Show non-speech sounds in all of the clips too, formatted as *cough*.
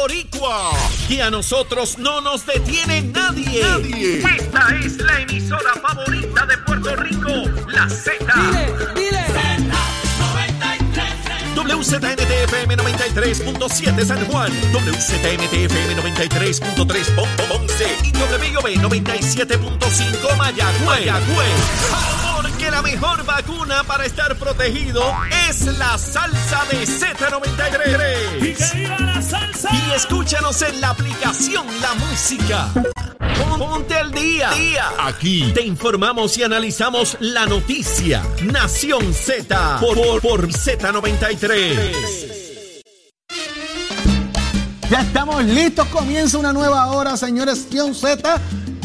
boricua. Y a nosotros no nos detiene nadie. Nadie. Esta es la emisora favorita de Puerto Rico, la Z. Dile, dile. WZNTFM 93.7 San Juan, WZMTFM 93.3 Ponce y WIOB 97.5 Mayagüez. Mayagüez que la mejor vacuna para estar protegido es la salsa de Z93. Y que viva la salsa. Y escúchanos en la aplicación La Música. Ponte al día. día. Aquí te informamos y analizamos la noticia. Nación Z por, por Z93. Ya estamos listos, comienza una nueva hora, señores. Nación Z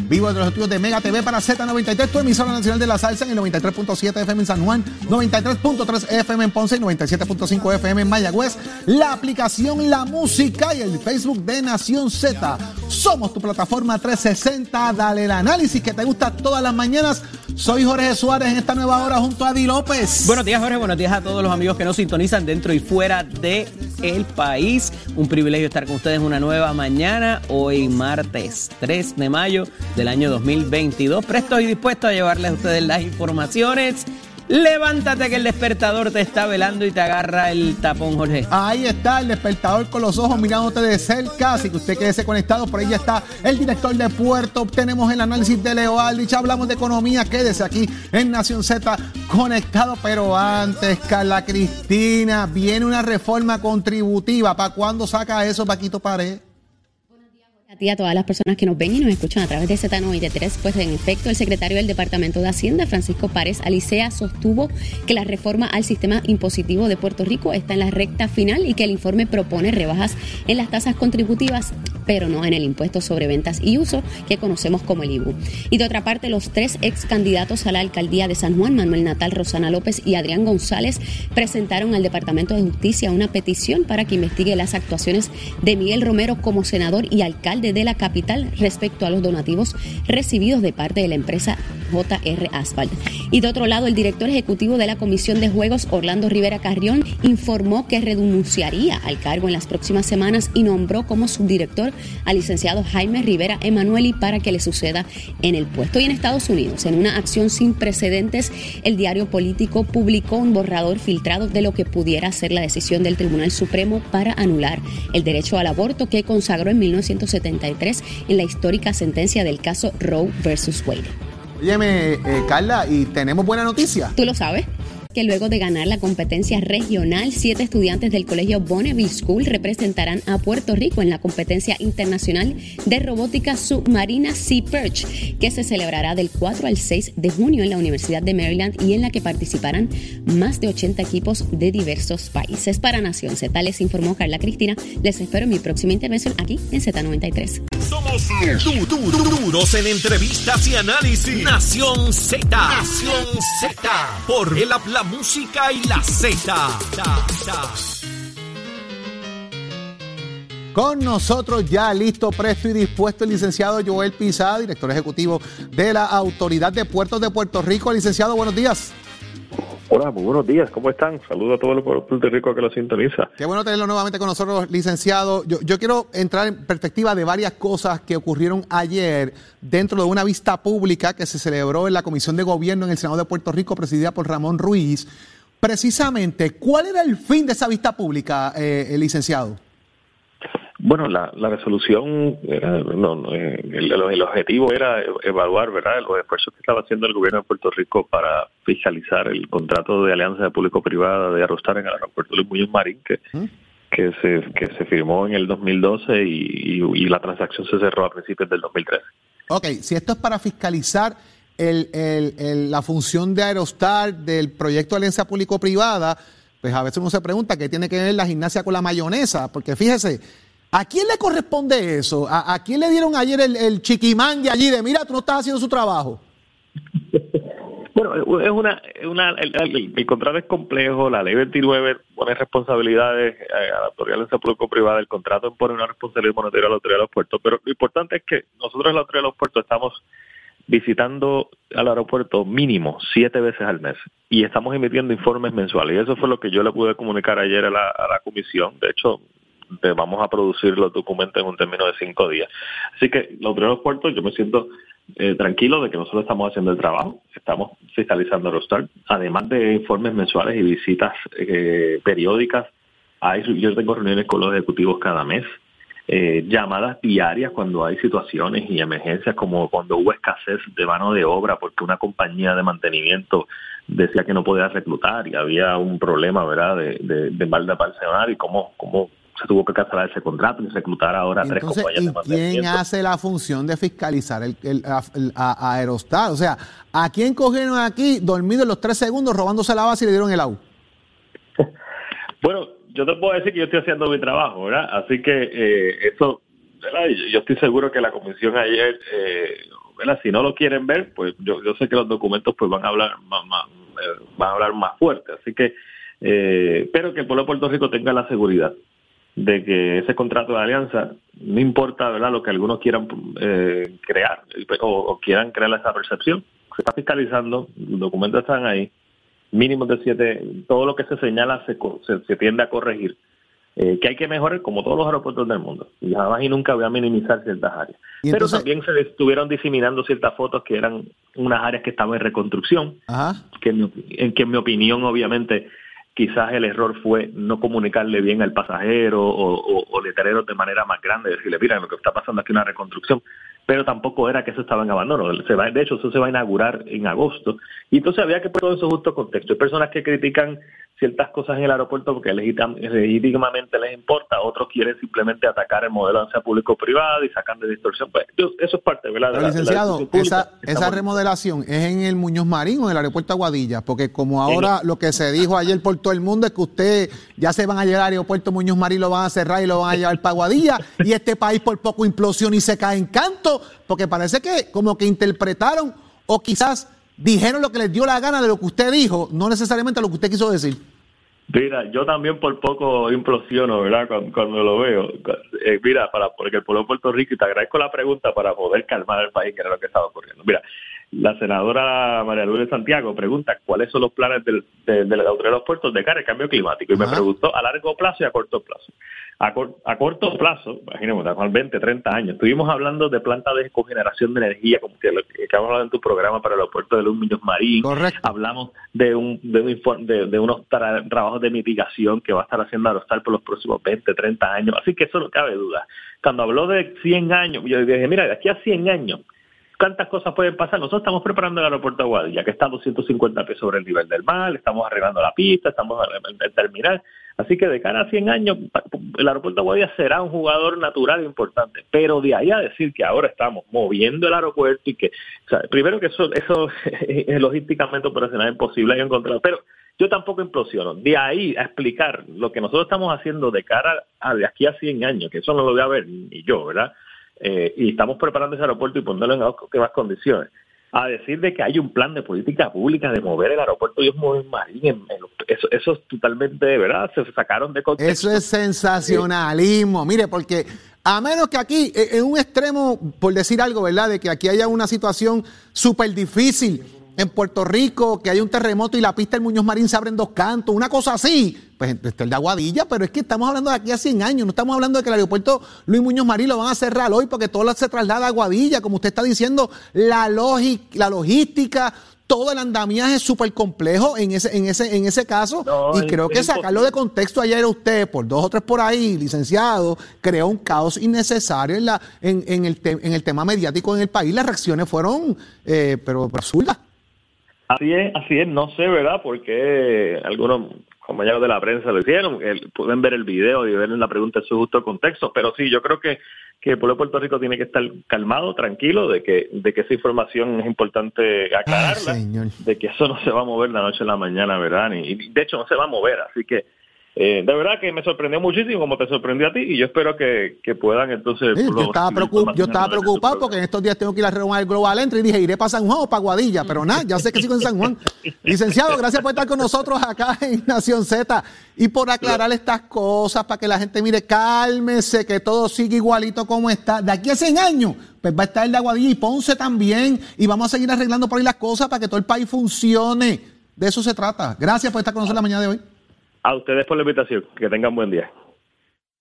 Vivo de los estudios de Mega TV para Z93, tu emisora nacional de la salsa en el 93.7 FM en San Juan, 93.3 FM en Ponce y 97.5 FM en Mayagüez. La aplicación La Música y el Facebook de Nación Z. Somos tu plataforma 360. Dale el análisis que te gusta todas las mañanas. Soy Jorge Suárez en esta nueva hora junto a Adi López. Buenos días, Jorge. Buenos días a todos los amigos que nos sintonizan dentro y fuera de el país. Un privilegio estar con ustedes una nueva mañana, hoy martes 3 de mayo del año 2022. Presto y dispuesto a llevarles a ustedes las informaciones Levántate que el despertador te está velando y te agarra el tapón, Jorge. Ahí está el despertador con los ojos mirándote de cerca, así que usted quédese conectado. Por ahí ya está el director de Puerto. Tenemos el análisis de Leo Aldrich. Hablamos de economía. Quédese aquí en Nación Z conectado. Pero antes, Carla Cristina, viene una reforma contributiva. ¿Para cuándo saca eso, Paquito Pared? A todas las personas que nos ven y nos escuchan a través de Z93, pues en efecto el secretario del Departamento de Hacienda, Francisco Párez Alicea, sostuvo que la reforma al sistema impositivo de Puerto Rico está en la recta final y que el informe propone rebajas en las tasas contributivas, pero no en el impuesto sobre ventas y uso que conocemos como el IBU. Y de otra parte, los tres ex candidatos a la alcaldía de San Juan, Manuel Natal, Rosana López y Adrián González, presentaron al Departamento de Justicia una petición para que investigue las actuaciones de Miguel Romero como senador y alcalde de la capital respecto a los donativos recibidos de parte de la empresa JR Asphalt. Y de otro lado, el director ejecutivo de la Comisión de Juegos, Orlando Rivera Carrión, informó que renunciaría al cargo en las próximas semanas y nombró como subdirector al licenciado Jaime Rivera Emanueli para que le suceda en el puesto. Y en Estados Unidos, en una acción sin precedentes, el diario político publicó un borrador filtrado de lo que pudiera ser la decisión del Tribunal Supremo para anular el derecho al aborto que consagró en 1970 en la histórica sentencia del caso Roe versus Wade. Óyeme, eh, Carla, y tenemos buena noticia. ¿Tú lo sabes? Que luego de ganar la competencia regional, siete estudiantes del colegio Bonneville School representarán a Puerto Rico en la competencia internacional de robótica submarina Sea Perch, que se celebrará del 4 al 6 de junio en la Universidad de Maryland y en la que participarán más de 80 equipos de diversos países. Para Nación Z les informó Carla Cristina. Les espero en mi próxima intervención aquí en Z93. Somos duros en entrevistas y análisis. Nación Z. Nación Z. Por el la música y la Z. Con nosotros ya listo, presto y dispuesto el licenciado Joel Pizada, director ejecutivo de la Autoridad de Puertos de Puerto Rico. Licenciado, buenos días. Hola, muy buenos días, ¿cómo están? Saludos a todos los Puerto Rico que lo sintoniza. Qué bueno tenerlo nuevamente con nosotros, licenciado. Yo, yo, quiero entrar en perspectiva de varias cosas que ocurrieron ayer dentro de una vista pública que se celebró en la Comisión de Gobierno en el Senado de Puerto Rico, presidida por Ramón Ruiz. Precisamente, ¿cuál era el fin de esa vista pública, eh, licenciado? Bueno, la, la resolución, era, no, eh, el, objetivo era evaluar ¿verdad? los esfuerzos que estaba haciendo el gobierno de Puerto Rico para fiscalizar el contrato de alianza público-privada de Arrostar en el aeropuerto de Muñoz Marín, que, que, se, que se firmó en el 2012 y, y, la transacción se cerró a principios del 2013. Ok, si esto es para fiscalizar el, el, la función de Aerostar del proyecto de alianza público-privada, pues a veces uno se pregunta qué tiene que ver la gimnasia con la mayonesa, porque fíjese, ¿A quién le corresponde eso? ¿A, quién le dieron ayer el, el de allí de, mira, tú no estás haciendo su trabajo? Bueno, es una, una el, contrato es complejo, la ley 29 pone responsabilidades eh, a la autoridad de público-privada, el contrato pone una responsabilidad monetaria a la autoridad de los pero lo importante es que nosotros en la autoridad de los puertos estamos visitando al aeropuerto mínimo siete veces al mes y estamos emitiendo informes mensuales y eso fue lo que yo le pude comunicar ayer a la, a la comisión. De hecho, vamos a producir los documentos en un término de cinco días. Así que los primeros puertos yo me siento eh, tranquilo de que nosotros estamos haciendo el trabajo, estamos fiscalizando Eurostar, además de informes mensuales y visitas eh, periódicas. Hay, yo tengo reuniones con los ejecutivos cada mes, eh, llamadas diarias cuando hay situaciones y emergencias, como cuando hubo escasez de mano de obra porque una compañía de mantenimiento decía que no podía reclutar y había un problema, ¿verdad?, de, de, de mal de personal y cómo, cómo se tuvo que cancelar ese contrato y reclutar ahora tres compañías de mantenimiento. ¿Quién hace la función de fiscalizar el, el, a, Aerostar? O sea, ¿a quién cogieron aquí dormido en los tres segundos robándose la base y le dieron el agua? *laughs* bueno, yo te puedo decir que yo estoy haciendo mi trabajo, ¿verdad? Así que eh, eso, ¿verdad? Yo estoy seguro que la comisión ayer, eh, ¿verdad? Si no lo quieren ver, pues yo, yo sé que los documentos pues van a hablar más, más eh, van a hablar más fuerte. Así que, eh, pero que el pueblo de Puerto Rico tenga la seguridad de que ese contrato de alianza, no importa verdad lo que algunos quieran eh, crear o, quieran crear esa percepción, se está fiscalizando, los documentos están ahí, mínimos de siete, todo lo que se señala se, se, tiende a corregir. Eh, que hay que mejorar como todos los aeropuertos del mundo. Y jamás y nunca voy a minimizar ciertas áreas. Pero también se estuvieron diseminando ciertas fotos que eran unas áreas que estaban en reconstrucción, que en, que en mi opinión obviamente quizás el error fue no comunicarle bien al pasajero o, o, de manera más grande, decirle, mira, lo que está pasando aquí es una reconstrucción, pero tampoco era que eso estaba en abandono, se va, de hecho eso se va a inaugurar en agosto, y entonces había que poner todo eso justo contexto. Hay personas que critican ciertas cosas en el aeropuerto porque legítimamente les importa, otros quieren simplemente atacar el modelo de público-privado y sacan de distorsión. Pues, eso es parte ¿verdad? de la, licenciado, esa, esa remodelación es en el Muñoz Marín o en el aeropuerto Aguadilla, porque como ahora lo que se dijo ayer por todo el mundo es que usted ya se van a llegar al aeropuerto Muñoz Marín, lo van a cerrar y lo van a llevar para Aguadilla, y este país por poco implosión y se cae en canto, porque parece que como que interpretaron o quizás dijeron lo que les dio la gana de lo que usted dijo, no necesariamente lo que usted quiso decir. Mira, yo también por poco implosiono, ¿verdad? Cuando, lo veo. Eh, mira, para porque el pueblo de Puerto Rico, y te agradezco la pregunta para poder calmar al país, que era lo que estaba ocurriendo. Mira, la senadora María Luisa Santiago pregunta cuáles son los planes del, de, de la autoridad de los puertos de cara al cambio climático y me preguntó a largo plazo y a corto plazo. A, a corto plazo, imaginemos, a 20, 30 años, estuvimos hablando de plantas de cogeneración de energía, como que, lo que hablando en tu programa para el aeropuerto de Luz Muñoz Marín. Correcto. Hablamos de un, de, un, de, unos trabajos de mitigación que va a estar haciendo Aerostar por los próximos 20, 30 años. Así que eso no cabe duda. Cuando habló de 100 años, yo dije, mira, de aquí a 100 años, ¿Cuántas cosas pueden pasar? Nosotros estamos preparando el aeropuerto de que está a 250 pies sobre el nivel del mar, estamos arreglando la pista, estamos en el terminal. Así que de cara a 100 años, el aeropuerto de será un jugador natural importante. Pero de ahí a decir que ahora estamos moviendo el aeropuerto y que, primero que eso, eso *laughs* es logísticamente operacional imposible de encontrar, pero yo tampoco implosiono. De ahí a explicar lo que nosotros estamos haciendo de cara a de aquí a 100 años, que eso no lo voy a ver ni yo, ¿verdad? Eh, y estamos preparando ese aeropuerto y ponerlo en óptimas condiciones. A decir de que hay un plan de política pública de mover el aeropuerto y mover Marín, eso, eso es totalmente, de ¿verdad? Se sacaron de contexto. Eso es sensacionalismo. Mire, porque a menos que aquí, e, en un extremo, por decir algo, ¿verdad? De que aquí haya una situación súper difícil en Puerto Rico, que hay un terremoto y la pista del Muñoz Marín se abre en dos cantos, una cosa así, pues está el de Aguadilla, pero es que estamos hablando de aquí a 100 años, no estamos hablando de que el aeropuerto Luis Muñoz Marín lo van a cerrar hoy porque todo se traslada a Aguadilla, como usted está diciendo, la, la logística, todo el andamiaje es súper complejo en ese, en ese, en ese caso. y creo que sacarlo de contexto ayer usted, por dos o tres por ahí, licenciado, creó un caos innecesario en, la, en, en, el, en el tema mediático en el país. Las reacciones fueron, eh, pero absurdas. Así es, así es, no sé, ¿verdad? Porque algunos compañeros de la prensa lo hicieron, pueden ver el video y ver la pregunta en su justo contexto, pero sí, yo creo que, que el pueblo de Puerto Rico tiene que estar calmado, tranquilo, de que, de que esa información es importante aclararla, de que eso no se va a mover la noche a la mañana, ¿verdad? Y, de hecho no se va a mover, así que eh, de verdad que me sorprendió muchísimo como te sorprendió a ti y yo espero que, puedan entonces... yo estaba, yo estaba preocupado porque en estos días tengo que ir a reunir el Global Entry y dije, iré para San Juan o para Guadilla, pero nada, ya sé que sigo en San Juan. *laughs* Licenciado, gracias por estar con nosotros acá en Nación Z y por aclarar estas cosas para que la gente mire, cálmese, que todo sigue igualito como está. De aquí a 100 años, pues va a estar el de Aguadilla y Ponce también y vamos a seguir arreglando por ahí las cosas para que todo el país funcione. De eso se trata. Gracias por estar con nosotros la mañana de hoy. A ustedes por la invitación. Que tengan buen día.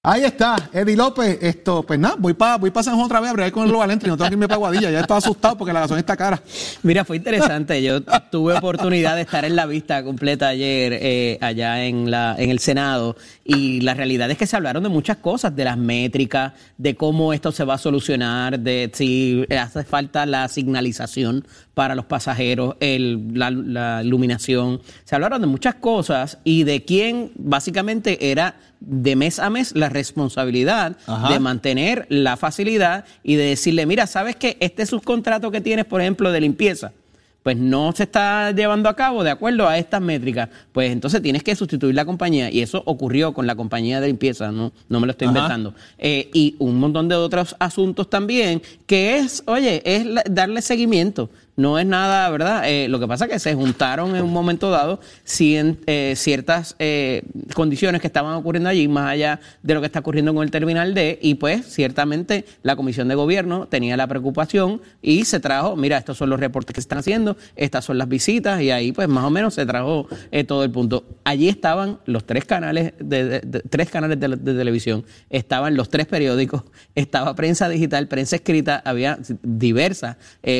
Ahí está, Eddie López. Esto, pues nada, voy para voy pa San Juan otra vez a ver con el Valentry. No tengo que irme para Guadilla. Ya estaba asustado porque la gasolina está cara. Mira, fue interesante. Yo tuve oportunidad de estar en la vista completa ayer eh, allá en, la, en el Senado y la realidad es que se hablaron de muchas cosas, de las métricas, de cómo esto se va a solucionar, de si hace falta la signalización para los pasajeros, el, la, la iluminación. Se hablaron de muchas cosas y de quién básicamente era de mes a mes la responsabilidad de mantener la facilidad y de decirle, mira, ¿sabes que este subcontrato que tienes, por ejemplo, de limpieza? pues no se está llevando a cabo de acuerdo a estas métricas, pues entonces tienes que sustituir la compañía. Y eso ocurrió con la compañía de limpieza, no, no me lo estoy inventando. Eh, y un montón de otros asuntos también, que es, oye, es darle seguimiento no es nada, ¿verdad? Eh, lo que pasa es que se juntaron en un momento dado eh, ciertas eh, condiciones que estaban ocurriendo allí, más allá de lo que está ocurriendo con el Terminal D, y pues ciertamente la Comisión de Gobierno tenía la preocupación y se trajo, mira, estos son los reportes que se están haciendo, estas son las visitas, y ahí pues más o menos se trajo todo el punto. Allí estaban los tres canales de, tres canales de, de televisión, estaban los tres periódicos, *laughs* estaba prensa digital, prensa escrita, había diversas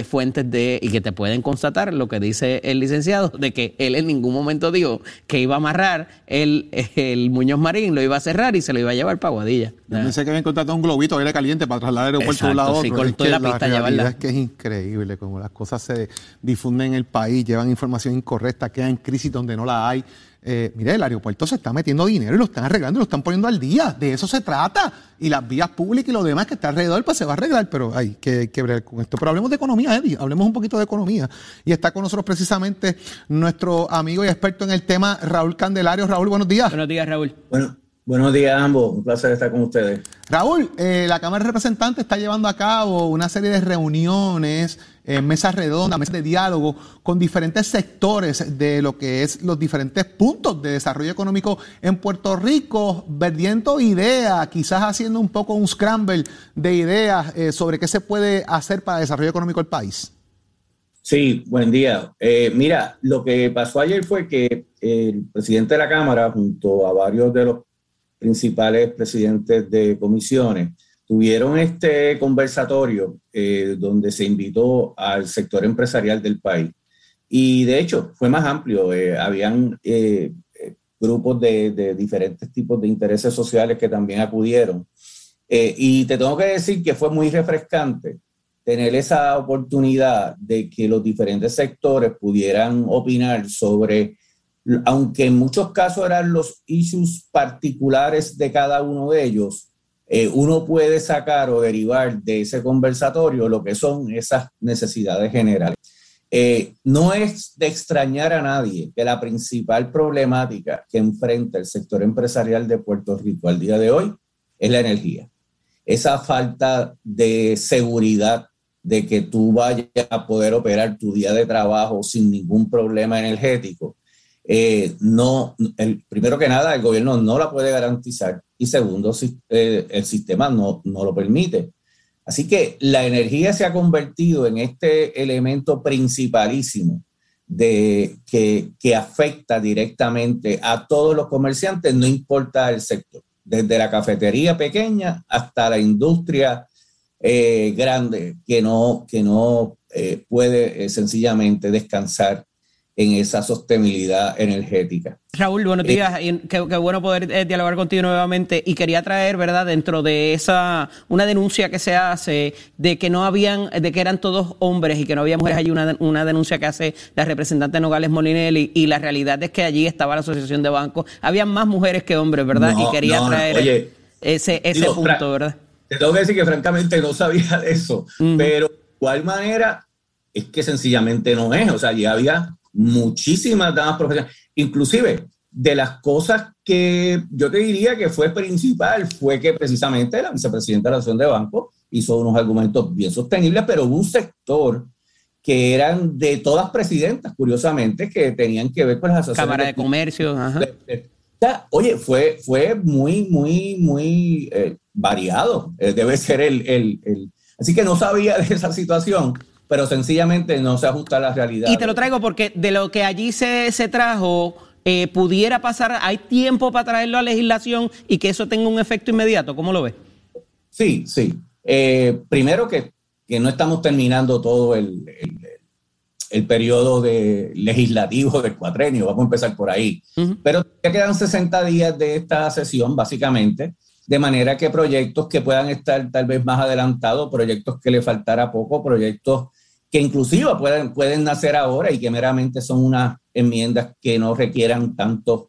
fuentes de y que te pueden constatar lo que dice el licenciado, de que él en ningún momento dijo que iba a amarrar el, el Muñoz Marín, lo iba a cerrar y se lo iba a llevar para Guadilla. Yo pensé que habían contratado un globito aire caliente para trasladar el aeropuerto de un lado a otro. es que la, pista la realidad es que es increíble como las cosas se difunden en el país, llevan información incorrecta, quedan en crisis donde no la hay. Eh, mire, el aeropuerto se está metiendo dinero y lo están arreglando y lo están poniendo al día. De eso se trata. Y las vías públicas y lo demás que está alrededor, pues se va a arreglar, pero hay que, que ver con esto. Pero hablemos de economía, Eddie. Hablemos un poquito de economía. Y está con nosotros precisamente nuestro amigo y experto en el tema, Raúl Candelario. Raúl, buenos días. Buenos días, Raúl. Bueno, buenos días a ambos. Un placer estar con ustedes. Raúl, eh, la Cámara de Representantes está llevando a cabo una serie de reuniones, eh, mesas redondas, mesas de diálogo con diferentes sectores de lo que es los diferentes puntos de desarrollo económico en Puerto Rico, verdiendo ideas, quizás haciendo un poco un scramble de ideas eh, sobre qué se puede hacer para el desarrollo económico del país. Sí, buen día. mira, lo que pasó ayer fue que el presidente de la Cámara, junto a varios de los principales presidentes de comisiones, tuvieron este conversatorio eh, donde se invitó al sector empresarial del país. Y de hecho fue más amplio, eh, habían eh, grupos de, de, diferentes tipos de intereses sociales que también acudieron. y te tengo que decir que fue muy refrescante tener esa oportunidad de que los diferentes sectores pudieran opinar sobre aunque en muchos casos eran los issues particulares de cada uno de ellos, eh, uno puede sacar o derivar de ese conversatorio lo que son esas necesidades generales. Eh, no es de extrañar a nadie que la principal problemática que enfrenta el sector empresarial de Puerto Rico al día de hoy es la energía. Esa falta de seguridad de que tú vayas a poder operar tu día de trabajo sin ningún problema energético eh, no, el, primero que nada, el gobierno no la puede garantizar y segundo, eh, el sistema no, no lo permite. Así que la energía se ha convertido en este elemento principalísimo de, que, que afecta directamente a todos los comerciantes, no importa el sector, desde la cafetería pequeña hasta la industria eh, grande que no, que no puede sencillamente descansar en esa sostenibilidad energética. Raúl, buenos días. Eh, qué, bueno poder eh, dialogar contigo nuevamente. Y quería traer, ¿verdad?, dentro de esa, una denuncia que se hace de que no habían, de que eran todos hombres y que no había mujeres allí, una, una denuncia que hace la representante Nogales Molinelli. Y la realidad es que allí estaba la Asociación de Bancos. Habían más mujeres que hombres, ¿verdad? y quería traer ese, ese punto, ¿verdad? Te tengo que decir que francamente no sabía de eso. Pero de igual manera es que sencillamente no es. O sea, ya había muchísimas damas profesionales. Inclusive, de las cosas que yo te diría que fue principal fue que precisamente la vicepresidenta de la Asociación de Banco hizo unos argumentos bien sostenibles, pero hubo un sector que eran de todas presidentas, curiosamente, que tenían que ver con las asociaciones. Cámara de Comercio. Oye, fue, fue muy, muy, muy eh, variado. Eh, debe ser el, el, el... Así que no sabía de esa situación pero sencillamente no se ajusta a la realidad. Y te lo traigo porque de lo que allí se, se trajo, eh, ¿pudiera pasar, hay tiempo para traerlo a legislación y que eso tenga un efecto inmediato? ¿Cómo lo ves? Sí, sí. Eh, primero que, no estamos terminando todo el, el, periodo de legislativo del cuatrenio, vamos a empezar por ahí. Pero ya quedan 60 días de esta sesión, básicamente, de manera que proyectos que puedan estar tal vez más adelantados, proyectos que le faltara poco, proyectos que inclusive pueden, pueden nacer ahora y que meramente son unas enmiendas que no requieran tantos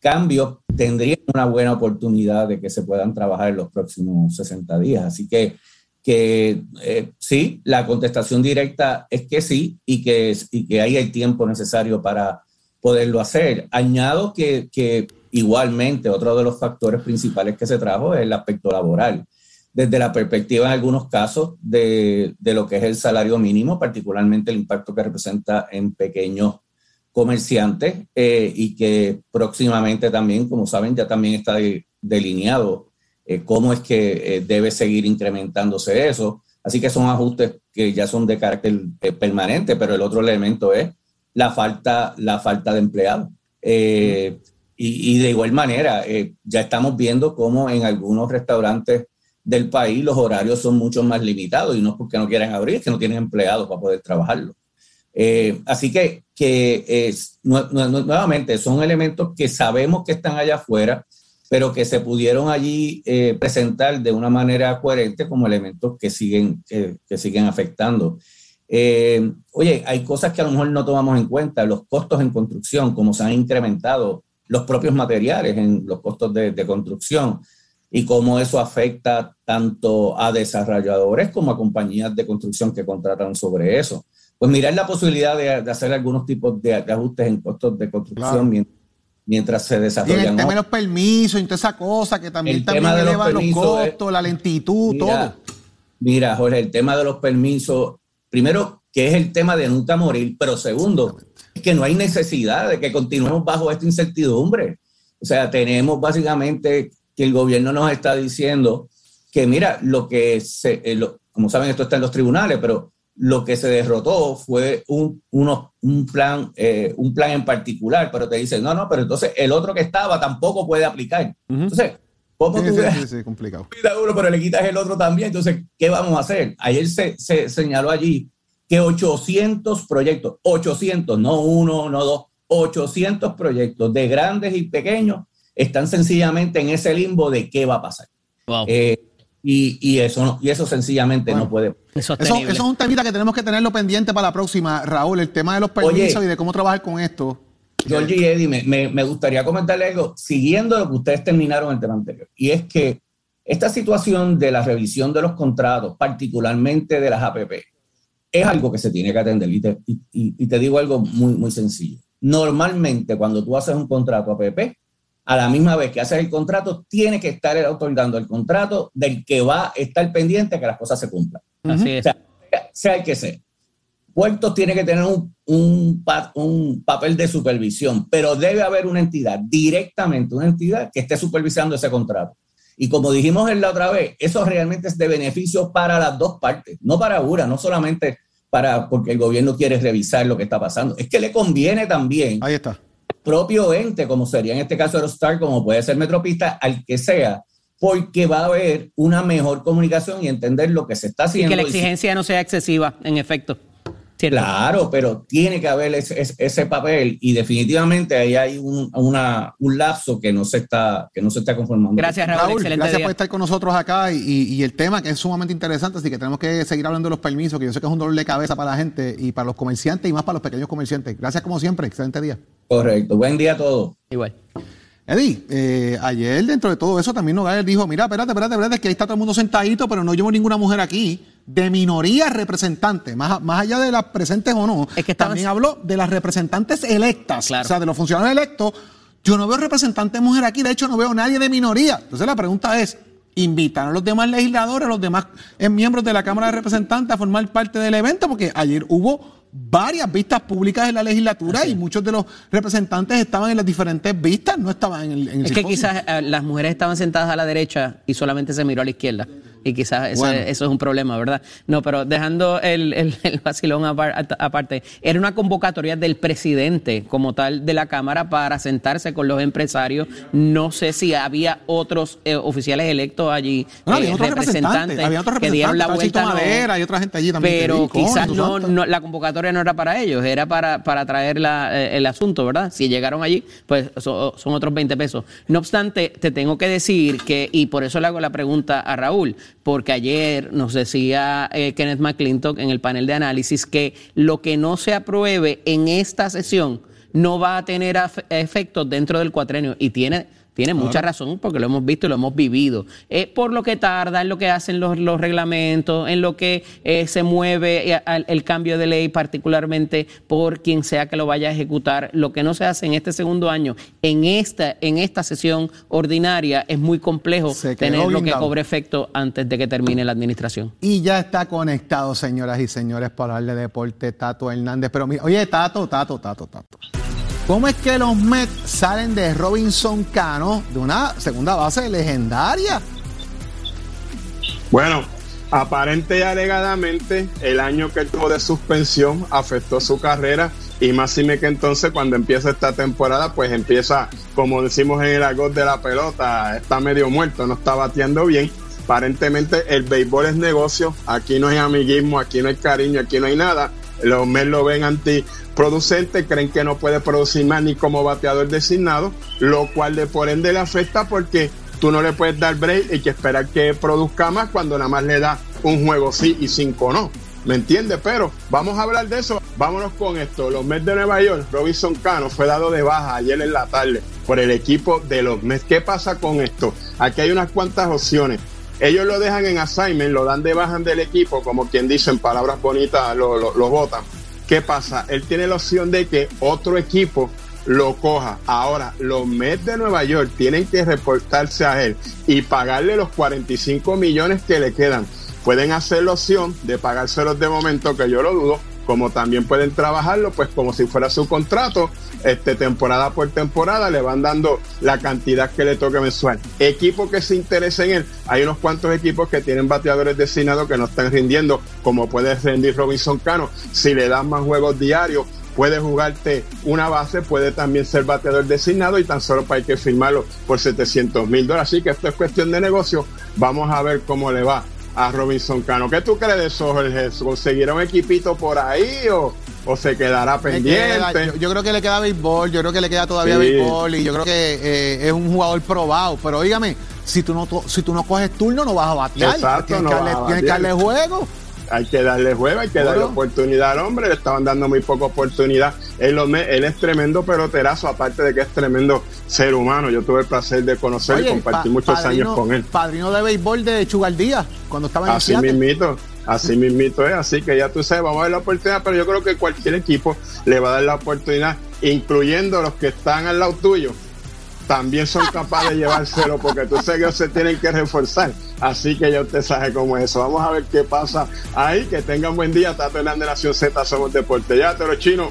cambios, tendrían una buena oportunidad de que se puedan trabajar en los próximos 60 días. Así que, que eh, sí, la contestación directa es que sí y que, y que hay el tiempo necesario para poderlo hacer. Añado que, que igualmente otro de los factores principales que se trajo es el aspecto laboral desde la perspectiva en algunos casos de, de, lo que es el salario mínimo, particularmente el impacto que representa en pequeños comerciantes eh, y que próximamente también, como saben, ya también está delineado eh, cómo es que eh, debe seguir incrementándose eso. Así que son ajustes que ya son de carácter permanente, pero el otro elemento es la falta, la falta de empleados. Y, y, de igual manera, ya estamos viendo cómo en algunos restaurantes del país los horarios son mucho más limitados y no es porque no quieran abrir, es que no tienen empleados para poder trabajarlo. Eh, así que, que es, nuevamente son elementos que sabemos que están allá afuera, pero que se pudieron allí eh, presentar de una manera coherente como elementos que siguen, que siguen afectando. Eh, oye, hay cosas que a lo mejor no tomamos en cuenta, los costos en construcción, como se han incrementado, los propios materiales en los costos de, de construcción y cómo eso afecta tanto a desarrolladores como a compañías de construcción que contratan sobre eso. Pues mirar la posibilidad de, hacer algunos tipos de, ajustes en costos de construcción mientras, se desarrollan. Y el tema de los permisos y toda esa cosa que también, también eleva los, costos, la lentitud, todo. Mira, Jorge, el tema de los permisos, primero, que es el tema de nunca morir, pero segundo, es que no hay necesidad de que continuemos bajo esta incertidumbre. O sea, tenemos básicamente que el gobierno nos está diciendo que, mira, lo que se, eh, como saben, esto está en los tribunales, pero lo que se derrotó fue un, un plan, eh, un plan en particular, pero te dicen, no, no, pero entonces el otro que estaba tampoco puede aplicar. Entonces, ¿cómo tú sí, sí, complicado. uno, pero le quitas el otro también? Entonces, ¿qué vamos a hacer? Ayer se, se señaló allí que 800 proyectos, 800, no uno, no dos, 800 proyectos de grandes y pequeños están sencillamente en ese limbo de qué va a pasar. Eh, y, eso y eso sencillamente no puede. Eso, eso, es un temita que tenemos que tenerlo pendiente para la próxima, Raúl, el tema de los permisos y de cómo trabajar con esto. Georgie y Eddie, me, me, gustaría comentarle algo, siguiendo lo que ustedes terminaron en el tema anterior, y es que esta situación de la revisión de los contratos, particularmente de las APP, es algo que se tiene que atender. Y te, y te digo algo muy, muy sencillo. Normalmente, cuando tú haces un contrato APP, a la misma vez que haces el contrato, tiene que estar otorgando el contrato del que va a estar pendiente que las cosas se cumplan. Así es. O sea, sea el que sea. Puertos tiene que tener un, un, un, papel de supervisión, pero debe haber una entidad, directamente una entidad que esté supervisando ese contrato. Y como dijimos en la otra vez, eso realmente es de beneficio para las dos partes, no para una, no solamente para porque el gobierno quiere revisar lo que está pasando, es que le conviene también Ahí está propio ente, como sería en este caso Aerostar, como puede ser Metropista, al que sea, porque va a haber una mejor comunicación y entender lo que se está haciendo. Y que la exigencia no sea excesiva, en efecto. Claro, pero tiene que haber ese, papel y definitivamente ahí hay un, un lapso que no se está que no se está conformando. Gracias Raúl, gracias por estar con nosotros acá y, el tema que es sumamente interesante, así que tenemos que seguir hablando de los permisos, que yo sé que es un dolor de cabeza para la gente y para los comerciantes y más para los pequeños comerciantes. Gracias como siempre, excelente día. Correcto, buen día a todos. Igual. Eddie, eh, ayer dentro de todo eso también Nogales dijo, mira, espérate, espérate, espérate, que ahí está todo el mundo sentadito, pero no llevo ninguna mujer aquí de minoría representante, más, más allá de las presentes o no, es que también habló de las representantes electas, o sea, de los funcionarios electos. Yo no veo representante mujer aquí, de hecho no veo nadie de minoría. Entonces la pregunta es, ¿invitan a los demás legisladores, a los demás eh, miembros de la Cámara de Representantes a formar parte del evento? Porque ayer hubo varias vistas públicas en la legislatura y muchos de los representantes estaban en las diferentes vistas, no estaban en el... En es que quizás eh, las mujeres estaban sentadas a la derecha y solamente se miró a la izquierda. Y quizás eso, es un problema, ¿verdad? No, pero dejando el, el, vacilón aparte, era una convocatoria del presidente como tal de la Cámara para sentarse con los empresarios. No sé si había otros eh, oficiales electos allí, no, había eh, otros representantes, había otros que dieron la vuelta. Madera, y otra gente allí también. Pero quizás no, la convocatoria no era para ellos, era para, para traer eh, el asunto, ¿verdad? Si llegaron allí, pues son, son otros 20 pesos. No obstante, te tengo que decir que, y por eso le hago la pregunta a Raúl, porque ayer nos decía eh, Kenneth McClintock en el panel de análisis que lo que no se apruebe en esta sesión no va a tener efectos dentro del cuatrenio y tiene tiene mucha razón porque lo hemos visto y lo hemos vivido. Es por lo que tarda, en lo que hacen los, los reglamentos, en lo que eh, se mueve eh, el, cambio de ley, particularmente por quien sea que lo vaya a ejecutar. Lo que no se hace en este segundo año, en esta, en esta sesión ordinaria, es muy complejo tener lo que cobre efecto antes de que termine la administración. Y ya está conectado, señoras y señores, para hablar de deporte, Tato Hernández. Pero oye, Tato, Tato, Tato, Tato. ¿Cómo es que los Mets salen de Robinson Cano de una segunda base legendaria? Bueno, aparente y alegadamente el año que tuvo de suspensión afectó su carrera y más si me que entonces cuando empieza esta temporada pues empieza como decimos en el argot de la pelota está medio muerto no está bateando bien aparentemente el béisbol es negocio aquí no hay amiguismo aquí no hay cariño aquí no hay nada los Mets lo ven antiproducente, creen que no puede producir más ni como bateador designado, lo cual de por ende le afecta porque tú no le puedes dar break y que esperar que produzca más cuando nada más le da un juego sí y cinco no. ¿Me entiendes? Pero vamos a hablar de eso. Vámonos con esto. Los Mets de Nueva York, Robinson Cano fue dado de baja ayer en la tarde por el equipo de los Mets. ¿Qué pasa con esto? Aquí hay unas cuantas opciones. Ellos lo dejan en assignment, lo dan de baja del equipo, como quien dice en palabras bonitas, lo, lo, votan. ¿Qué pasa? Él tiene la opción de que otro equipo lo coja. Ahora, los Mets de Nueva York tienen que reportarse a él y pagarle los 45 millones que le quedan. Pueden hacer la opción de pagárselos de momento, que yo lo dudo, como también pueden trabajarlo, pues como si fuera su contrato, este, temporada por temporada, le van dando la cantidad que le toque mensual. Equipo que se interese en él, hay unos cuantos equipos que tienen bateadores designados que no están rindiendo, como puede rendir Robinson Cano, si le dan más juegos diarios, puede jugarte una base, puede también ser bateador designado y tan solo para hay que firmarlo por 700 mil dólares. Así que esto es cuestión de negocio. Vamos a ver cómo le va a Robinson Cano. ¿Qué tú crees de eso, Jorge? ¿Conseguirá un equipito por ahí o, o se quedará pendiente? yo, creo que le queda béisbol, yo creo que le queda todavía béisbol y yo creo que eh, es un jugador probado. Pero dígame, si tú no si tú no coges turno no vas a batear. Exacto, tienes, que, darle, tienes que darle juego hay que darle juego, hay que darle oportunidad al hombre, le estaban dando muy poca oportunidad. Él, él es tremendo peloterazo, aparte de que es tremendo ser humano. Yo tuve el placer de conocerlo y compartir muchos años con él. Padrino de béisbol de Chugaldía, cuando estaba en Así mismito, así *laughs* mismito es, así que ya tú sabes, vamos a ver la oportunidad, pero yo creo que cualquier equipo le va a dar la oportunidad, incluyendo los que están al lado tuyo también son capaces de llevárselo porque tú sabes que se tienen que reforzar. Así que ya usted sabe cómo es eso. Vamos a ver qué pasa ahí. Que tengan buen día. Tato Hernández Nación Z, somos deporte. Ya, te lo chino.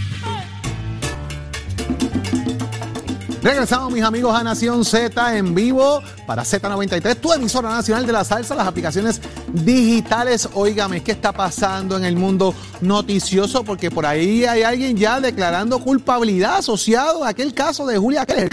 Regresamos, mis amigos, a Nación Z en vivo para Z93, tu emisora nacional de la salsa, las aplicaciones digitales. Óigame, ¿qué está pasando en el mundo noticioso? Porque por ahí hay alguien ya declarando culpabilidad asociado a aquel caso de Julia Keller,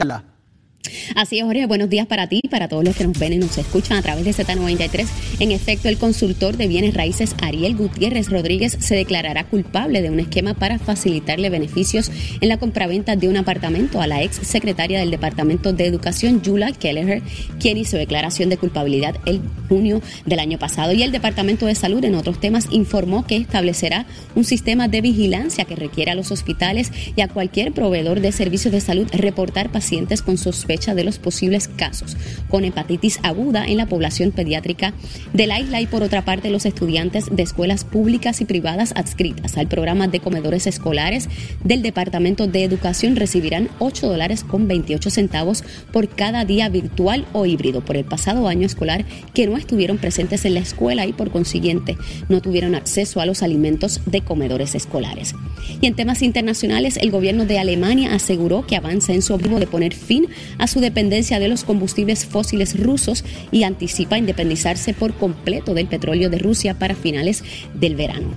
Así es, Jorge, buenos días para ti y para todos los que nos ven y nos escuchan a través de Z93. En efecto, el consultor de bienes raíces Ariel Gutiérrez Rodríguez se declarará culpable de un esquema para facilitarle beneficios en la compraventa de un apartamento a la ex secretaria del Departamento de Educación, Yula Kelleher, quien hizo declaración de culpabilidad el junio del año pasado. Y el Departamento de Salud, en otros temas, informó que establecerá un sistema de vigilancia que requiere a los hospitales y a cualquier proveedor de servicios de salud reportar pacientes con sus sospecha de los posibles casos con hepatitis aguda en la población pediátrica de la isla y por otra parte los estudiantes de escuelas públicas y privadas adscritas al programa de comedores escolares del Departamento de Educación recibirán 8 dólares con 28 centavos por cada día virtual o híbrido por el pasado año escolar que no estuvieron presentes en la escuela y por consiguiente no tuvieron acceso a los alimentos de comedores escolares. Y en temas internacionales, el gobierno de Alemania aseguró que avanza en su objetivo de poner fin a su dependencia de los combustibles fósiles rusos y anticipa independizarse por completo del petróleo de Rusia para finales del verano.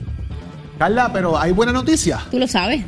Carla, pero hay buena noticia. Tú lo sabes.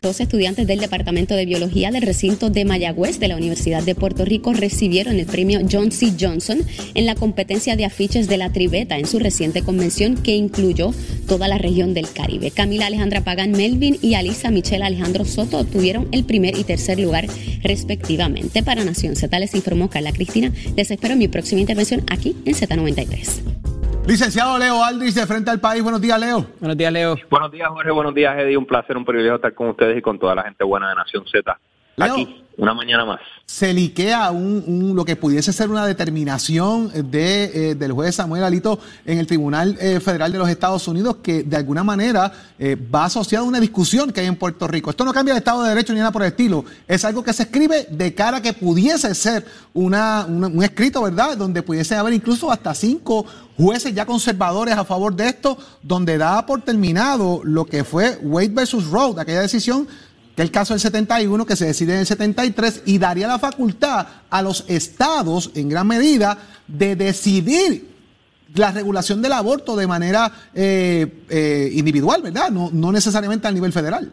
Dos estudiantes del Departamento de Biología del recinto de Mayagüez de la Universidad de Puerto Rico recibieron el premio John C. Johnson en la competencia de afiches de la Tribeta en su reciente convención que incluyó toda la región del Caribe. Camila Alejandra Pagan Melvin y Alisa Michelle Alejandro Soto obtuvieron el primer y tercer lugar respectivamente. Para Nación Z les informó Carla Cristina. Les espero en mi próxima intervención aquí en Z93. Licenciado Leo Aldrich de Frente al País. Buenos días, Leo. Buenos días, Leo. Buenos días, Jorge. Buenos días, Eddie. Un placer, un privilegio estar con ustedes y con toda la gente buena de Nación Z. Aquí, una mañana más. Se liquea un, un- lo que pudiese ser una determinación de, eh, del juez Samuel Alito en el Tribunal eh, Federal de los Estados Unidos que de alguna manera eh, va asociado a una discusión que hay en Puerto Rico. Esto no cambia el Estado de Derecho ni nada por el estilo. Es algo que se escribe de cara a que pudiese ser una, una- un escrito, ¿verdad? Donde pudiese haber incluso hasta cinco jueces ya conservadores a favor de esto, donde da por terminado lo que fue Wade versus Roe, aquella decisión que el caso del 71 que se decide en el 73 y daría la facultad a los estados en gran medida de decidir la regulación del aborto de manera eh, eh, individual, ¿verdad? No, no necesariamente a nivel federal.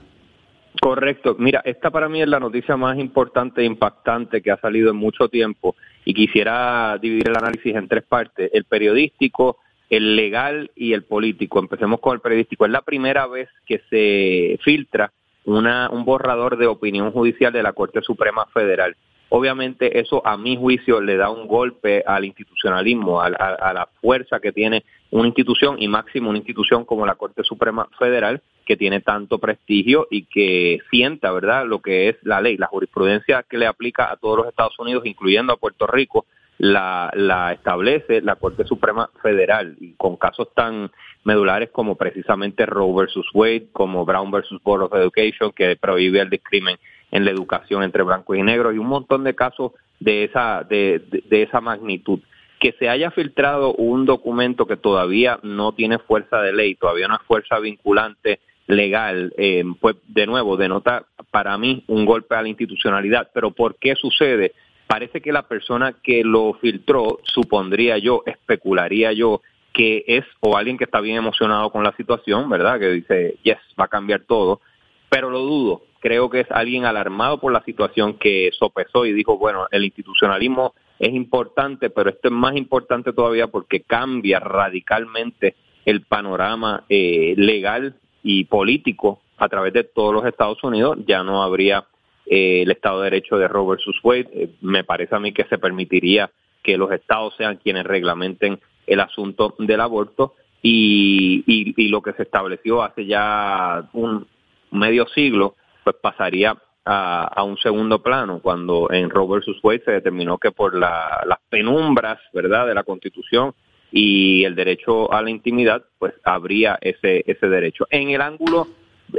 Correcto. Mira, esta para mí es la noticia más importante e impactante que ha salido en mucho tiempo y quisiera dividir el análisis en tres partes, el periodístico, el legal y el político. Empecemos con el periodístico. Es la primera vez que se filtra una, un borrador de opinión judicial de la Corte Suprema Federal. Obviamente eso a mi juicio le da un golpe al institucionalismo, a, la fuerza que tiene una institución y máximo una institución como la Corte Suprema Federal que tiene tanto prestigio y que sienta, ¿verdad?, lo que es la ley, la jurisprudencia que le aplica a todos los Estados Unidos, incluyendo a Puerto Rico, la, la establece la Corte Suprema Federal y con casos tan medulares como precisamente Roe versus Wade, como Brown versus Board of Education, que prohíbe el discrimen en la educación entre blancos y negros y un montón de casos de esa de, de- esa magnitud. Que se haya filtrado un documento que todavía no tiene fuerza de ley todavía no es fuerza vinculante legal eh, pues de nuevo denota para mí un golpe a la institucionalidad. Pero por qué sucede parece que la persona que lo filtró supondría yo especularía yo que es o alguien que está bien emocionado con la situación verdad que dice yes va a cambiar todo pero lo dudo. Creo que es alguien alarmado por la situación que sopesó y dijo, bueno, el institucionalismo es importante, pero esto es más importante todavía porque cambia radicalmente el panorama eh, legal y político a través de todos los Estados Unidos. Ya no habría eh, el Estado de Derecho de Roe versus Wade. Eh, me parece a mí que se permitiría que los estados sean quienes reglamenten el asunto del aborto y, y, lo que se estableció hace ya un medio siglo, pues pasaría a, a un segundo plano cuando en Roe versus Wade se determinó que por la- las penumbras, ¿verdad?, de la Constitución y el derecho a la intimidad, pues habría ese ese derecho. En el ángulo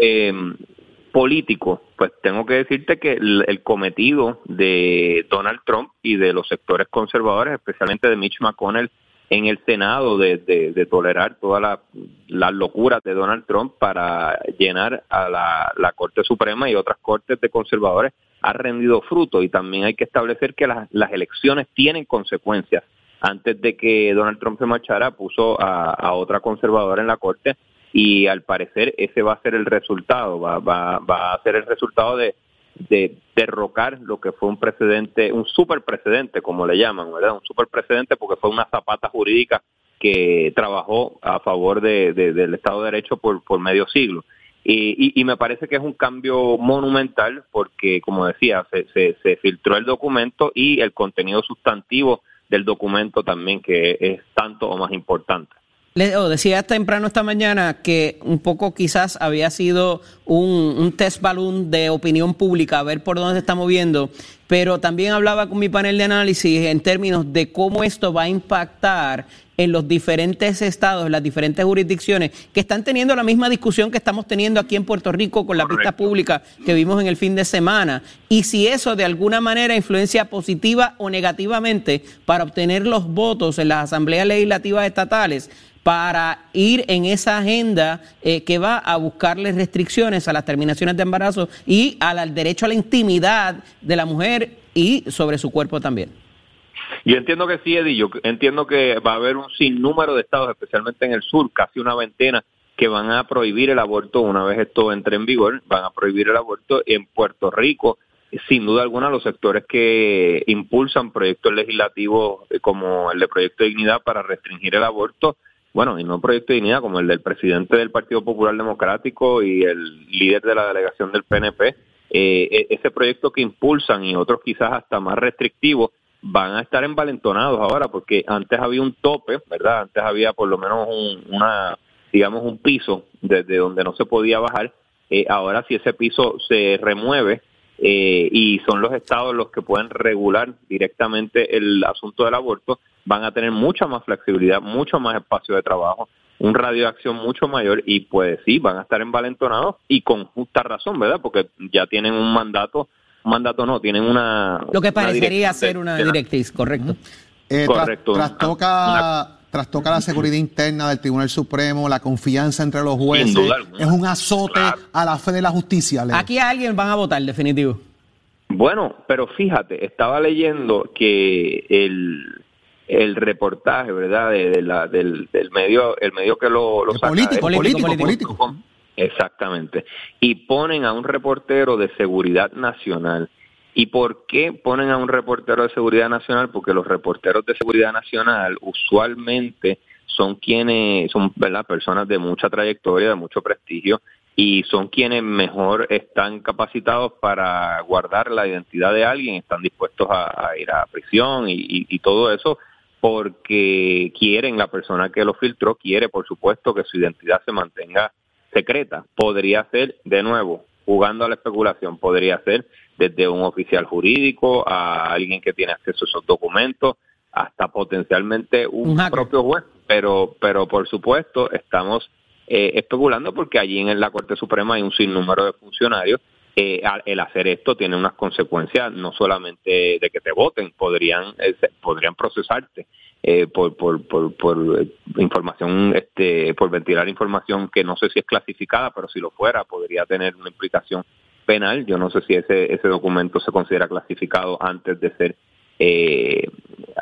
eh, político, pues tengo que decirte que el, cometido de Donald Trump y de los sectores conservadores, especialmente de Mitch McConnell en el Senado, de, tolerar todas la- las locuras de Donald Trump para llenar a la, la Corte Suprema y otras cortes de conservadores, ha rendido fruto. Y también hay que establecer que las, elecciones tienen consecuencias. Antes de que Donald Trump se marchara, puso a otra conservadora en la Corte y al parecer ese va a ser el resultado, va, va, va a ser el resultado de, de derrocar lo que fue un precedente, un super precedente, como le llaman, ¿verdad? Un super precedente porque fue una zapata jurídica que trabajó a favor de, de- del Estado de Derecho por, medio siglo. Y, me parece que es un cambio monumental porque, como decía, se, se filtró el documento y el contenido sustantivo del documento también, que es tanto o más importante. Leo, decía temprano esta mañana que un poco quizás había sido un, un test balloon de opinión pública, a ver por dónde se está moviendo, pero también hablaba con mi panel de análisis en términos de cómo esto va a impactar en los diferentes estados, en las diferentes jurisdicciones que están teniendo la misma discusión que estamos teniendo aquí en Puerto Rico con la pista pública que vimos en el fin de semana. Y si eso de alguna manera influencia positiva o negativamente para obtener los votos en las asambleas legislativas estatales para ir en esa agenda eh, que va a buscarle restricciones a las terminaciones de embarazo y al derecho a la intimidad de la mujer y sobre su cuerpo también. Yo entiendo que sí, Eddie, yo entiendo que va a haber un sinnúmero de estados, especialmente en el sur, casi una veintena, que van a prohibir el aborto una vez esto entre en vigor, van a prohibir el aborto en Puerto Rico. Sin duda alguna, los sectores que impulsan proyectos legislativos eh, como el de Proyecto de Dignidad para restringir el aborto bueno, y no proyecto de dignidad como el del presidente del Partido Popular Democrático y el líder de la delegación del PNP, eh, e-, ese proyecto que impulsan y otros quizás hasta más restrictivos van a estar envalentonados ahora porque antes había un tope, ¿verdad? Antes había por lo menos un, una, digamos, un piso desde donde no se podía bajar. Eh, ahora si ese piso se remueve eh, y son los estados los que pueden regular directamente el asunto del aborto, van a tener mucha más flexibilidad, mucho más espacio de trabajo, un radio de acción mucho mayor y pues sí, van a estar envalentonados y con justa razón, ¿verdad? Porque ya tienen un mandato, un mandato no, tienen una... Lo que parecería ser una directriz, correcto. Eh, correcto. trastoca, trastoca la seguridad interna del Tribunal Supremo, la confianza entre los jueces, es un azote a la fe de la justicia. Aquí a alguien van a votar, definitivo. Bueno, pero fíjate, estaba leyendo que el el reportaje, ¿verdad? De, la, del, del, medio, el medio que lo, lo saca, político, político, político, Exactamente. Y ponen a un reportero de seguridad nacional. ¿Y por qué ponen a un reportero de seguridad nacional? Porque los reporteros de seguridad nacional usualmente son quienes, son ¿verdad? personas de mucha trayectoria, de mucho prestigio, y son quienes mejor están capacitados para guardar la identidad de alguien, están dispuestos a, ir a prisión y, y todo eso porque quieren, la persona que lo filtró quiere, por supuesto, que su identidad se mantenga secreta. Podría ser, de nuevo, jugando a la especulación, podría ser desde un oficial jurídico a alguien que tiene acceso a esos documentos, hasta potencialmente un, propio juez. Pero, pero por supuesto, estamos eh, especulando porque allí en la Corte Suprema hay un sinnúmero de funcionarios eh, el hacer esto tiene unas consecuencias no solamente de que te voten, podrían eh, podrían procesarte eh, por, por, por, por, información, este, por ventilar información que no sé si es clasificada, pero si lo fuera podría tener una implicación penal. Yo no sé si ese, ese documento se considera clasificado antes de ser eh,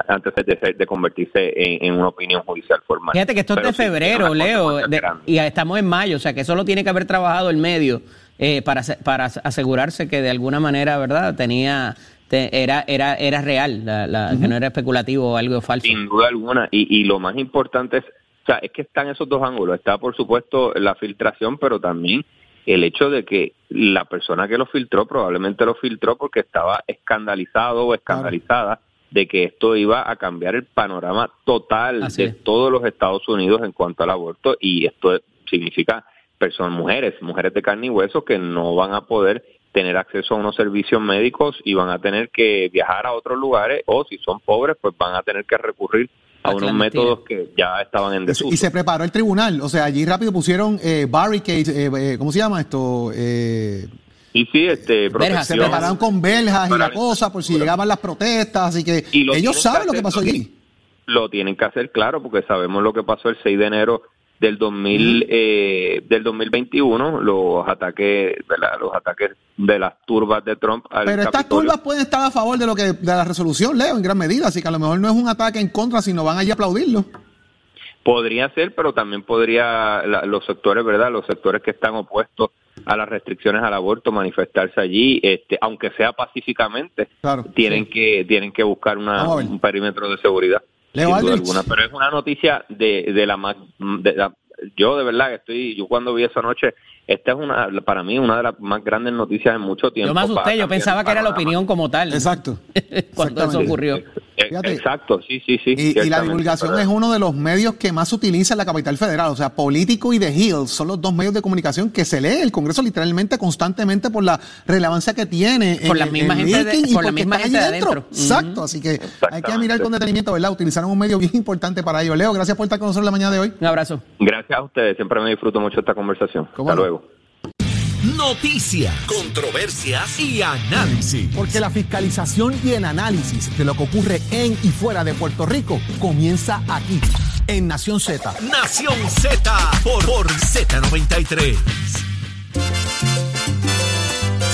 antes de, de convertirse en, una opinión judicial formal. Fíjate que esto es de febrero, Leo, y estamos en mayo, o sea que eso lo tiene que haber trabajado el medio eh, para, para asegurarse que de alguna manera, ¿verdad? Tenía era era era real, la, que no era especulativo o algo falso. Sin duda alguna, y, y lo más importante es, o sea, es que están esos dos ángulos. Está, por supuesto, la filtración, pero también el hecho de que la persona que lo filtró probablemente lo filtró porque estaba escandalizado o escandalizada de que esto iba a cambiar el panorama total de todos los Estados Unidos en cuanto al aborto y esto significa personas, mujeres, mujeres de carne y hueso que no van a poder tener acceso a unos servicios médicos y van a tener que viajar a otros lugares o si son pobres pues van a tener que recurrir a unos métodos que ya estaban en desuso. Y se preparó el tribunal, o sea, allí rápido pusieron eh, barricades, eh, eh, ¿cómo se llama esto? Eh, y sí, este, se prepararon con verjas y la cosa por si llegaban las protestas, así que ellos saben lo que pasó allí. Lo tienen que hacer claro porque sabemos lo que pasó el 6 de enero del 2000 eh, del 2021 los ataques los ataques de las turbas de Trump al pero estas turbas pueden estar a favor de lo que de la resolución Leo en gran medida así que a lo mejor no es un ataque en contra sino van allí a aplaudirlo. Podría ser pero también podría los sectores verdad los sectores que están opuestos a las restricciones al aborto manifestarse allí este aunque sea pacíficamente tienen que tienen que buscar una, un perímetro de seguridad pero es una noticia de, de, la, de yo de verdad que estoy, yo cuando vi esa noche esta es una, para mí, una de las más grandes noticias en mucho tiempo. Yo me asusté, yo pensaba que era la opinión como tal. Exacto. *laughs* Cuando eso ocurrió. Eh, exacto, sí, sí, sí. Y, la divulgación es uno de los medios que más se utiliza en la capital federal. O sea, Político y The Hill son los dos medios de comunicación que se lee el Congreso literalmente constantemente por la relevancia que tiene. Por la misma gente, de, por la misma gente adentro. Exacto, así que hay que mirar con detenimiento, ¿verdad? Utilizaron un medio bien importante para ello. Leo, gracias por estar con nosotros la mañana de hoy. Un abrazo. Gracias a ustedes, siempre me disfruto mucho esta conversación. Hasta luego. Noticias, controversias y análisis. Porque la fiscalización y el análisis de lo que ocurre en y fuera de Puerto Rico comienza aquí, en Nación Z. Nación Z por, por Z93.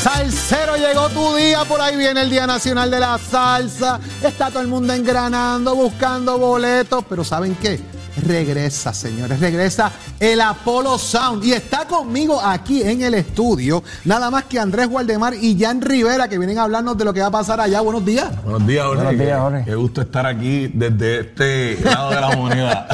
Salsero, llegó tu día, por ahí viene el Día Nacional de la Salsa. Está todo el mundo engranando, buscando boletos, pero ¿saben qué? Regresa, señores, regresa el Apollo Sound y está conmigo aquí en el estudio, nada más que Andrés Gualdemar y Jan Rivera que vienen a hablarnos de lo que va a pasar allá. Buenos días. Buenos días, Jorge. Buenos días, Jorge. Qué, gusto estar aquí desde este lado de la moneda.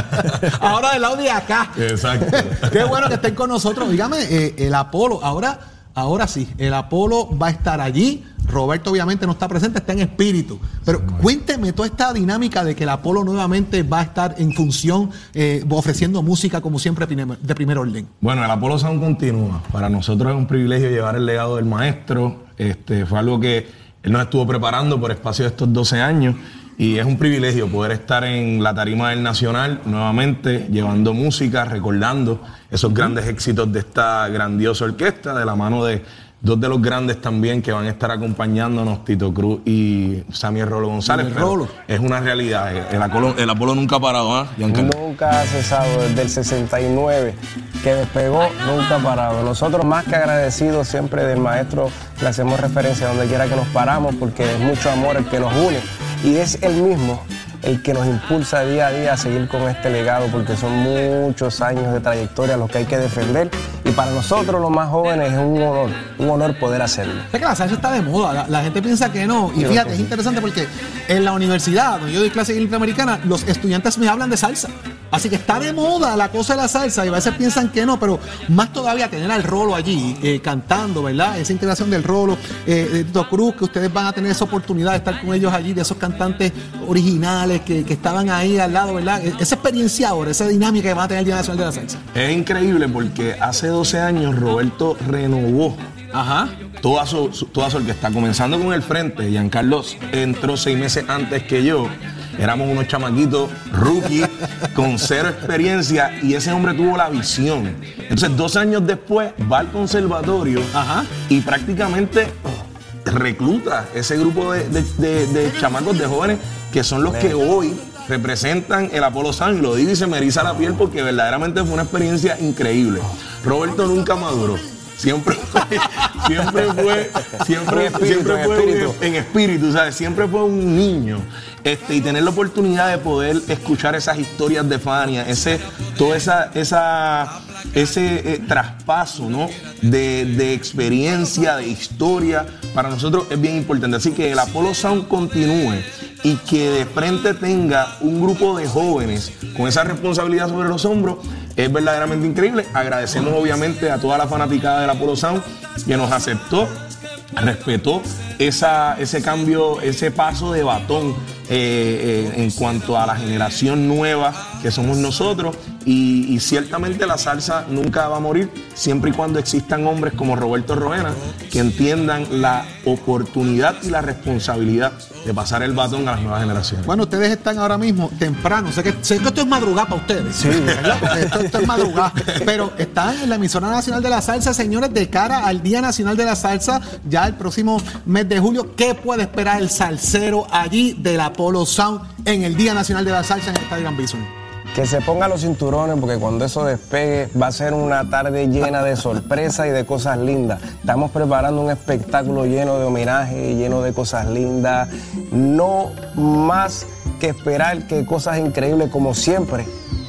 *laughs* ahora del lado de acá. Exacto. Qué bueno que estén con nosotros. Dígame, eh, el Apolo, ahora, ahora sí, el Apolo va a estar allí Roberto obviamente no está presente, está en espíritu. Pero cuénteme toda esta dinámica de que el Apolo nuevamente va a estar en función, eh, ofreciendo música como siempre de primer orden. Bueno, el Apolo Sound continúa. Para nosotros es un privilegio llevar el legado del maestro. Este, fue algo que él nos estuvo preparando por espacio de estos 12 años. Y es un privilegio poder estar en la tarima del Nacional nuevamente, llevando música, recordando esos grandes éxitos de esta grandiosa orquesta, de la mano de dos de los grandes también que van a estar acompañándonos, Tito Cruz y Samuel Rolo González. Rolo. Es una realidad. El, el Apolo nunca ha parado, ¿ah? Nunca ha cesado desde el 69 que despegó, nunca ha parado. Nosotros más que agradecidos siempre del maestro le hacemos referencia a donde quiera que nos paramos porque es mucho amor el que nos une y es el mismo el que nos impulsa día a día a seguir con este legado, porque son muchos años de trayectoria los que hay que defender. Y para nosotros, los más jóvenes, es un honor, un honor poder hacerlo. Es que la salsa está de moda, la, gente piensa que no. Y fíjate, es interesante porque en la universidad, donde yo doy clase interamericana, los estudiantes me hablan de salsa. Así que está de moda la cosa de la salsa y a veces piensan que no, pero más todavía tener al rolo allí eh, cantando, ¿verdad? Esa integración del rolo, eh, de Tito Cruz, que ustedes van a tener esa oportunidad de estar con ellos allí, de esos cantantes originales que, estaban ahí al lado, ¿verdad? E, esa experiencia ahora, esa dinámica que van a tener el Día Nacional de la Salsa. Es increíble porque hace 12 años Roberto renovó Ajá. Toda su, toda su orquesta, comenzando con el frente. Giancarlos entró seis meses antes que yo éramos unos chamaquitos rookie con cero experiencia y ese hombre tuvo la visión. Entonces, dos años después va al conservatorio y prácticamente recluta ese grupo de, de, chamacos, de jóvenes que son los que hoy representan el Apolo San. Lo digo y se me eriza la piel porque verdaderamente fue una experiencia increíble. Roberto nunca maduró. Siempre fue, siempre fue, siempre, siempre fue en espíritu, ¿sabes? Siempre fue un niño. Este, y tener la oportunidad de poder escuchar esas historias de Fania, ese, toda esa, esa ese eh, traspaso ¿no? de, de, experiencia, de historia, para nosotros es bien importante. Así que el Apollo Sound continúe y que de frente tenga un grupo de jóvenes con esa responsabilidad sobre los hombros es verdaderamente increíble. Agradecemos obviamente a toda la fanaticada del Apollo Sound que nos aceptó, respetó esa, ese cambio, ese paso de batón eh, eh, en cuanto a la generación nueva que somos nosotros y, ciertamente la salsa nunca va a morir siempre y cuando existan hombres como Roberto Roena que entiendan la oportunidad y la responsabilidad de pasar el batón a las nuevas generaciones. Bueno, ustedes están ahora mismo temprano, sé que, sé que esto es madrugada para ustedes, sí. Esto, esto, es madrugada, pero están en la emisora nacional de la salsa, señores, de cara al Día Nacional de la Salsa, ya el próximo mes de julio, ¿qué puede esperar el salsero allí de la Polo Sound en el Día Nacional de la Salsa en el Estadio Bison? Que se ponga los cinturones porque cuando eso despegue va a ser una tarde llena de sorpresas y de cosas lindas. Estamos preparando un espectáculo lleno de homenaje, lleno de cosas lindas. No más que esperar que cosas increíbles como siempre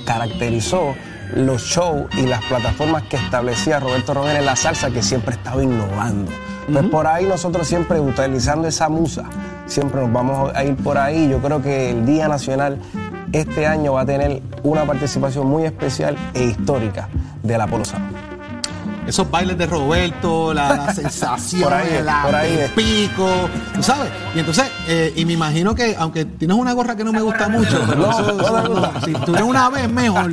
caracterizó los shows y las plataformas que establecía Roberto Romero en la salsa que siempre estaba innovando. Pues por ahí nosotros siempre utilizando esa musa, siempre nos vamos a ir por ahí. Yo creo que el Día Nacional este año va a tener una participación muy especial e histórica de la Polo esos bailes de Roberto, la, la *laughs* sensación, Por ahí la- por ahí el es. pico, tú sabes. Y entonces, eh, y me imagino que, aunque tienes una gorra que no me gusta mucho, pero No, si tú eres una vez mejor,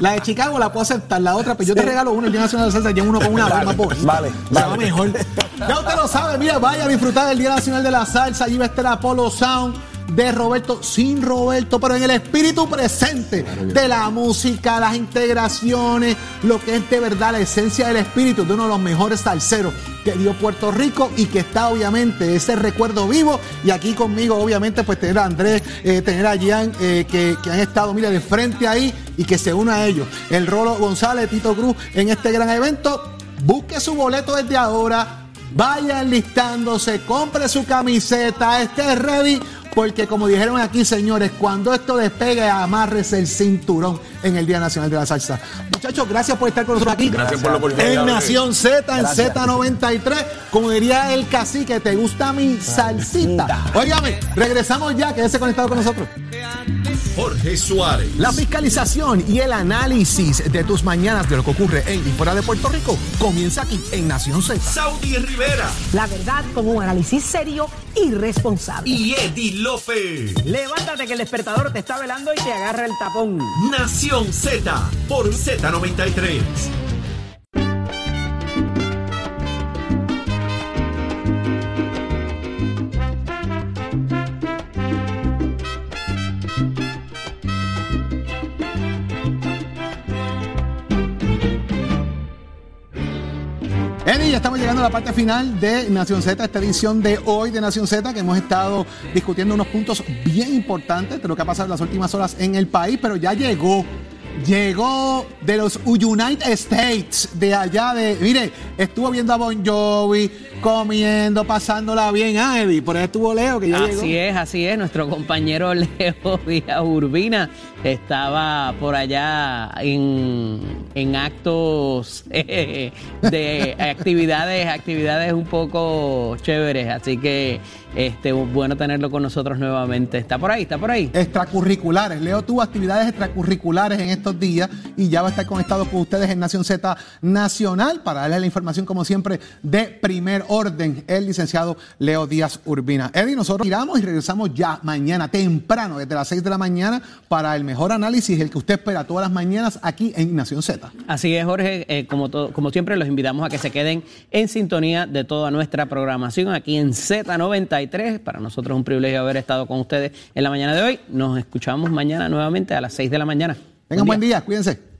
la de Chicago la puedo aceptar, la otra, pues yo te regalo una, el Día Nacional de la Salsa, llevo uno con una vez más bonita. Vale, vale. mejor. Ya usted lo sabe, mira, vaya a disfrutar del Día Nacional de la Salsa, allí va a estar Apolo Sound de Roberto, sin Roberto, pero en el espíritu presente de la música, las integraciones, lo que es de verdad la esencia del espíritu de uno de los mejores salseros que dio Puerto Rico y que está obviamente ese recuerdo vivo. Y aquí conmigo, obviamente, pues tener a Andrés, eh, tener a Gian, eh, que, que han estado, mira, de frente ahí y que se une a ellos. El Rolo González, Tito Cruz, en este gran evento. Busque su boleto desde ahora. Vaya enlistándose, compre su camiseta, esté ready, porque como dijeron aquí, señores, cuando esto despegue, amárrese el cinturón en el Día Nacional de la Salsa. Muchachos, gracias por estar con nosotros aquí. Gracias por la oportunidad. En Nación Z, en Gracias. Z93, como diría el cacique, ¿te gusta mi salsita? Óigame, regresamos ya, quédese conectado con nosotros. Jorge Suárez. La fiscalización y el análisis de tus mañanas de lo que ocurre en y fuera de Puerto Rico comienza aquí en Nación Z. Saudi Rivera La verdad con un análisis serio y responsable. y Eddie López. Levántate que el despertador te está velando y te agarra el tapón. Nación Z por Z93. Eddie, ya estamos llegando a la parte final de Nación Z, esta edición de hoy de Nación Z, que hemos estado discutiendo unos puntos bien importantes de lo que ha pasado en las últimas horas en el país, pero ya llegó, llegó de los United States, de allá de, mire, estuvo viendo a Bon Jovi, comiendo, pasándola bien, ah, Eddie, por ahí estuvo Leo, que ya llegó. Así es, así es. Nuestro compañero *laughs* Leo Díaz Urbina estaba por allá en, en actos *laughs* eh, de actividades, actividades un poco chéveres. Así que este bueno tenerlo con nosotros nuevamente. Está por ahí, está por ahí. extracurriculares. Leo tuvo actividades extracurriculares en estos días y ya va a estar conectado con ustedes en Nación Z Nacional para darles la información, como siempre, de primer orden, el licenciado Leo Díaz Urbina. Eddie, nosotros miramos y regresamos ya mañana, temprano, desde las 6 de la mañana, para el mejor análisis, el que usted espera todas las mañanas aquí en Nación Z. Así es, Jorge. Eh, como, como siempre, los invitamos a que se queden en sintonía de toda nuestra programación aquí en Z93. Para nosotros es un privilegio haber estado con ustedes en la mañana de hoy. Nos escuchamos mañana nuevamente a las 6 de la mañana. Tengan buen día, cuídense.